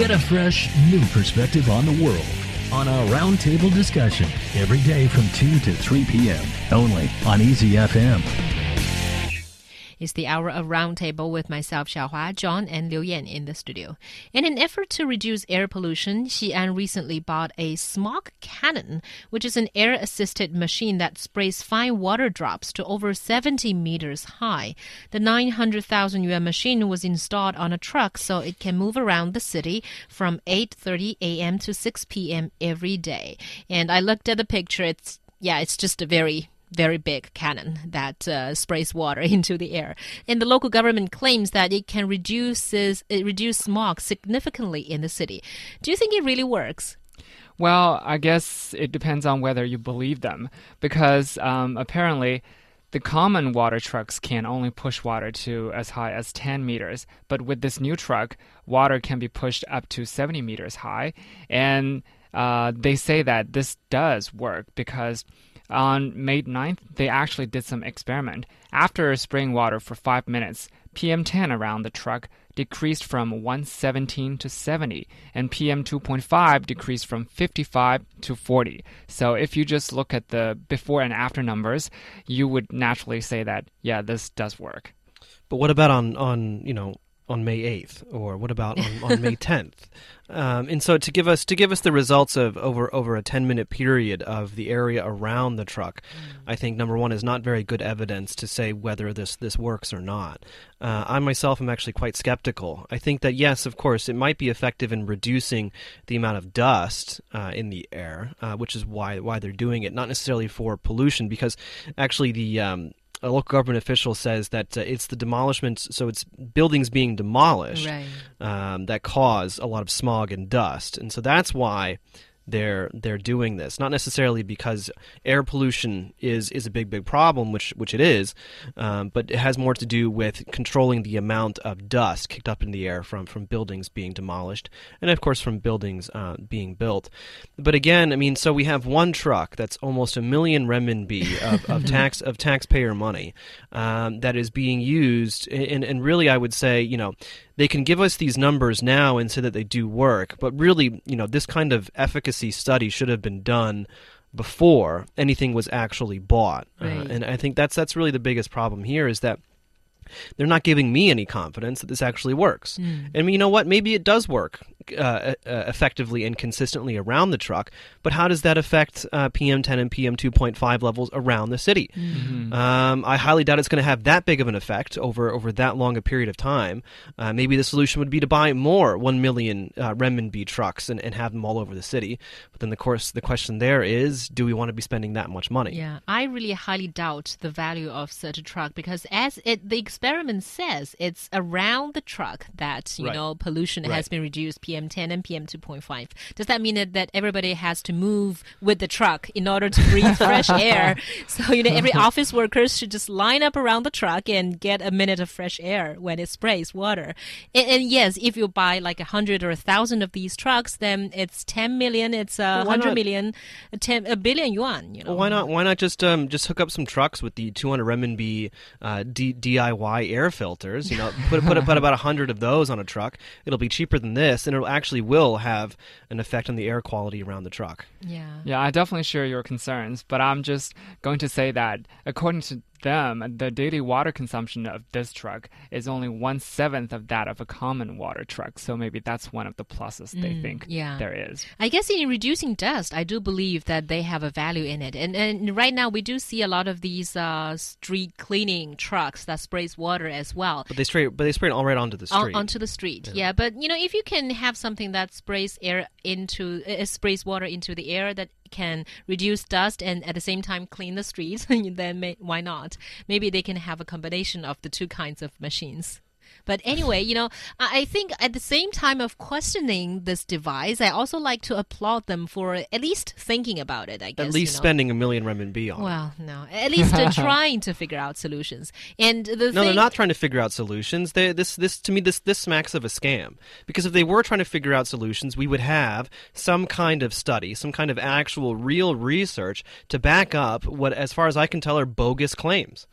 Get a fresh, new perspective on the world on our roundtable discussion every day from 2 to 3 p.m. only on Easy FM. It's the hour of roundtable with myself, Xiaohua, John, and Liu Yan in the studio. In an effort to reduce air pollution, Xi'an recently bought a smog cannon, which is an air-assisted machine that sprays fine water drops to over 70 meters high. The 900,000 yuan machine was installed on a truck so it can move around the city from 8:30 a.m. to 6 p.m. every day. And I looked at the picture. It's yeah, it's just a very very big cannon that uh, sprays water into the air. And the local government claims that it can reduce, it reduce smog significantly in the city. Do you think it really works? Well, I guess it depends on whether you believe them, because um, apparently the common water trucks can only push water to as high as 10 meters, but with this new truck, water can be pushed up to 70 meters high. And uh, they say that this does work because on May 9th, they actually did some experiment. After spraying water for 5 minutes, PM10 around the truck decreased from 117 to 70, and PM2.5 decreased from 55 to 40. So if you just look at the before and after numbers, you would naturally say that, yeah, this does work. But what about on, on you know, on May 8th, or what about on, on May 10th? Um, and so to give us to give us the results of over over a 10 minute period of the area around the truck, mm. I think number one is not very good evidence to say whether this this works or not. Uh, I myself am actually quite skeptical. I think that yes, of course, it might be effective in reducing the amount of dust uh, in the air, uh, which is why why they're doing it, not necessarily for pollution, because actually the um, a local government official says that uh, it's the demolishment, so it's buildings being demolished right. um, that cause a lot of smog and dust, and so that's why they're they're doing this. Not necessarily because air pollution is is a big big problem, which which it is, um, but it has more to do with controlling the amount of dust kicked up in the air from from buildings being demolished, and of course from buildings uh, being built. But again, I mean, so we have one truck that's almost a million renminbi of, of tax of taxpayer money um, that is being used, and and really, I would say, you know they can give us these numbers now and say that they do work, but really, you know, this kind of efficacy study should have been done before anything was actually bought. Uh, right. Uh, and I think that's that's really the biggest problem here is that they're not giving me any confidence that this actually works. Mm. And you know what? Maybe it does work uh, uh, effectively and consistently around the truck, but how does that affect uh, PM10 and PM2.5 levels around the city? Mm-hmm. Um, I highly doubt it's going to have that big of an effect over over that long a period of time. Uh, maybe the solution would be to buy more one million uh, renminbi trucks and, and have them all over the city. But then, of course, the question there is, do we want to be spending that much money? Yeah, I really highly doubt the value of such a truck because, as it the experiment says, it's around the truck that you right. know pollution right. has been reduced. PM10 and PM2.5. Does that mean that, that everybody has to move with the truck in order to breathe fresh air? So, you know, every office workers should just line up around the truck and get a minute of fresh air when it sprays water. And, and yes, if you buy like a hundred or a thousand of these trucks, then it's 10 million, it's a well, hundred million, a, 10, a billion yuan, you know. Well, why not, why not just, um, just hook up some trucks with the 200 renminbi, uh, D- DIY air filters, you know, put, put, put about a hundred of those on a truck. It'll be cheaper than this and it'll actually will have an effect on the air quality around the truck. Yeah. Yeah, I definitely share your concerns, but I'm just going to say that according to them, the daily water consumption of this truck is only one seventh of that of a common water truck. So maybe that's one of the pluses they Mm, think yeah. there is. I guess in reducing dust, I do believe that they have a value in it. And, and right now, we do see a lot of these uh, street cleaning trucks that sprays water as well. But they spray, but they spray it all right onto the On- street. onto the street, yeah. But you know, if you can have something that sprays air into, uh, sprays water into the air that can reduce dust and at the same time clean the streets, then may, why not? Maybe they can have a combination of the two kinds of machines. But anyway, you know, I I think at the same time of questioning this device, I also like to applaud them for at least thinking about it. I guess At least you know. spending a million renminbi on it. Well, no, at least uh, trying to figure out solutions. And the No, thing, they're not trying to figure out solutions. They, this, this, to me, this, this smacks of a scam. Because if they were trying to figure out solutions, we would have some kind of study, some kind of actual, real research to back up what, as far as I can tell, are bogus claims.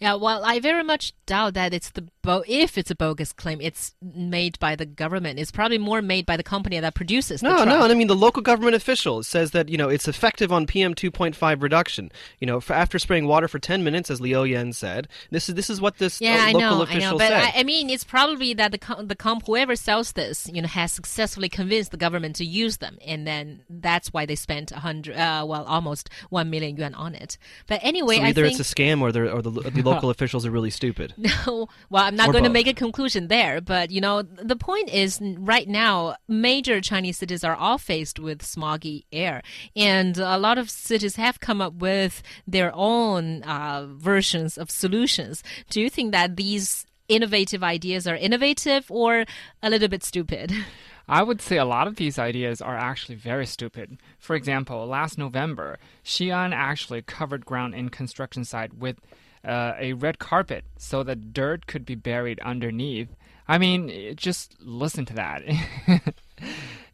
Yeah, well, I very much doubt that it's the bo- if if it's a bogus claim, it's made by the government. It's probably more made by the company that produces the No, no, and I mean the local government official says that you know it's effective on PM two point five reduction. You know, after spraying water for ten minutes, as Liu Yan said, this is this is what this Yeah, uh, I local know, I know, but said. I, I mean, it's probably that the com- the comp whoever sells this, you know, has successfully convinced the government to use them, and then that's why they spent a hundred, uh, well, almost one million yuan on it. But anyway, so I either think it's a scam or, the or the, local officials are really stupid. no. Well, I'm not Or going to. Make a conclusion there, but you know, the point is, right now, major Chinese cities are all faced with smoggy air, and a lot of cities have come up with their own uh, versions of solutions. Do you think that these innovative ideas are innovative or a little bit stupid? I would say a lot of these ideas are actually very stupid. For example, last November, Xi'an actually covered ground in construction site with uh, a red carpet so that dirt could be buried underneath. I mean, just listen to that.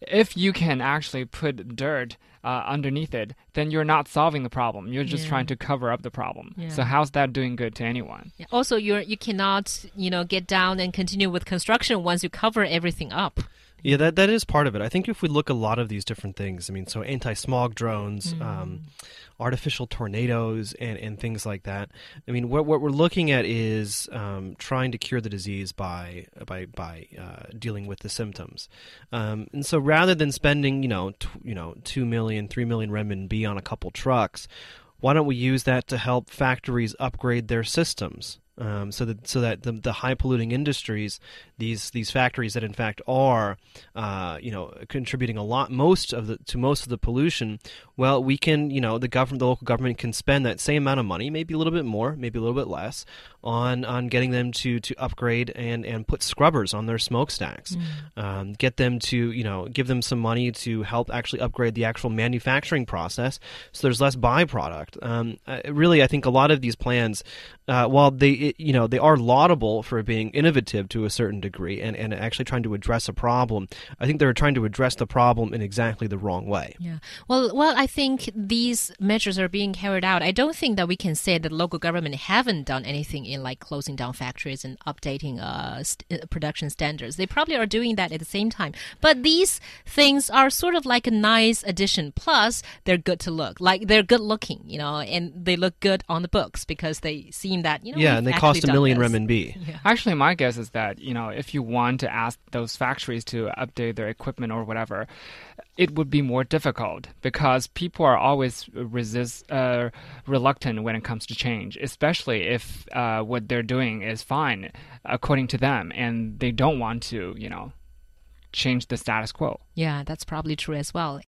if you can actually put dirt uh, underneath it, then you're not solving the problem. You're just Yeah. trying to cover up the problem. Yeah. So how's that doing good to anyone? Yeah. Also, you're you cannot you know get down and continue with construction once you cover everything up. Yeah, that that is part of it. I think if we look a lot of these different things, I mean, so anti-smog drones, Mm. um, artificial tornadoes, and, and things like that. I mean, what what we're looking at is um, trying to cure the disease by by by uh, dealing with the symptoms. Um, and so, rather than spending, you know, t- you know, two million, three million renminbi on a couple trucks, why don't we use that to help factories upgrade their systems? Um, so that so that the, the high polluting industries, these these factories that in fact are, uh, you know, contributing a lot most of the to most of the pollution. Well, we can you know the government the local government can spend that same amount of money, maybe a little bit more, maybe a little bit less, on on getting them to to upgrade and and put scrubbers on their smokestacks, um, get them to you know give them some money to help actually upgrade the actual manufacturing process, so there's less byproduct. Um, really, I think a lot of these plans, uh, while they it, you know they are laudable for being innovative to a certain degree and and actually trying to address a problem, I think they're trying to address the problem in exactly the wrong way. Yeah. Well, well, I think these measures are being carried out. I don't think that we can say that local government haven't done anything in like closing down factories and updating uh, st- uh, production standards. They probably are doing that at the same time. But these things are sort of like a nice addition. Plus, they're good to look. Like they're good looking, you know, and they look good on the books because they seem that you know. yeah, and they actually cost a million this. renminbi. Actually, my guess is that you know if you want to ask those factories to update their equipment or whatever, it would be more difficult because people are always resist uh, reluctant when it comes to change, especially if uh, what they're doing is fine according to them, and they don't want to you know change the status quo. Yeah, that's probably true as well.